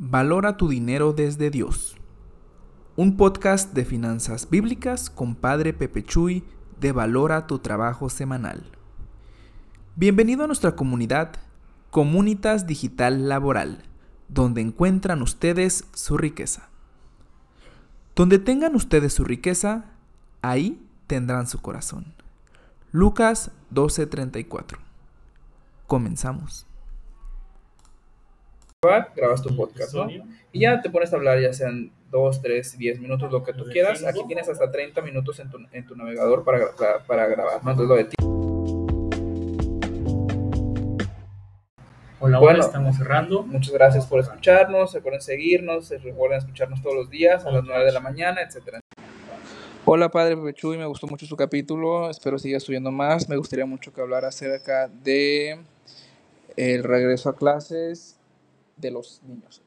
Valora tu dinero desde Dios. Un podcast de finanzas bíblicas con Padre Pepe Chuy de Valora tu trabajo semanal. Bienvenido a nuestra comunidad Comunitas Digital Laboral, donde encuentran ustedes su riqueza. Donde tengan ustedes su riqueza, ahí tendrán su corazón. Lucas 12:34. Comenzamos. Grabas tu podcast, ¿no? Y ya te pones a hablar, ya sean 2, 3, 10 minutos, lo que tú quieras. Aquí tienes hasta 30 minutos en tu, en tu navegador para, para, para grabar, ¿no? Entonces lo de ti. Hola, Bueno. hola, estamos cerrando. Muchas gracias por escucharnos, recuerden seguirnos, recuerden escucharnos todos los días a las 9 de la mañana, etcétera. Hola Padre Pepe Chuy, me gustó mucho su capítulo, espero siga subiendo más. Me gustaría mucho que hablara acerca de el regreso a clases de los niños.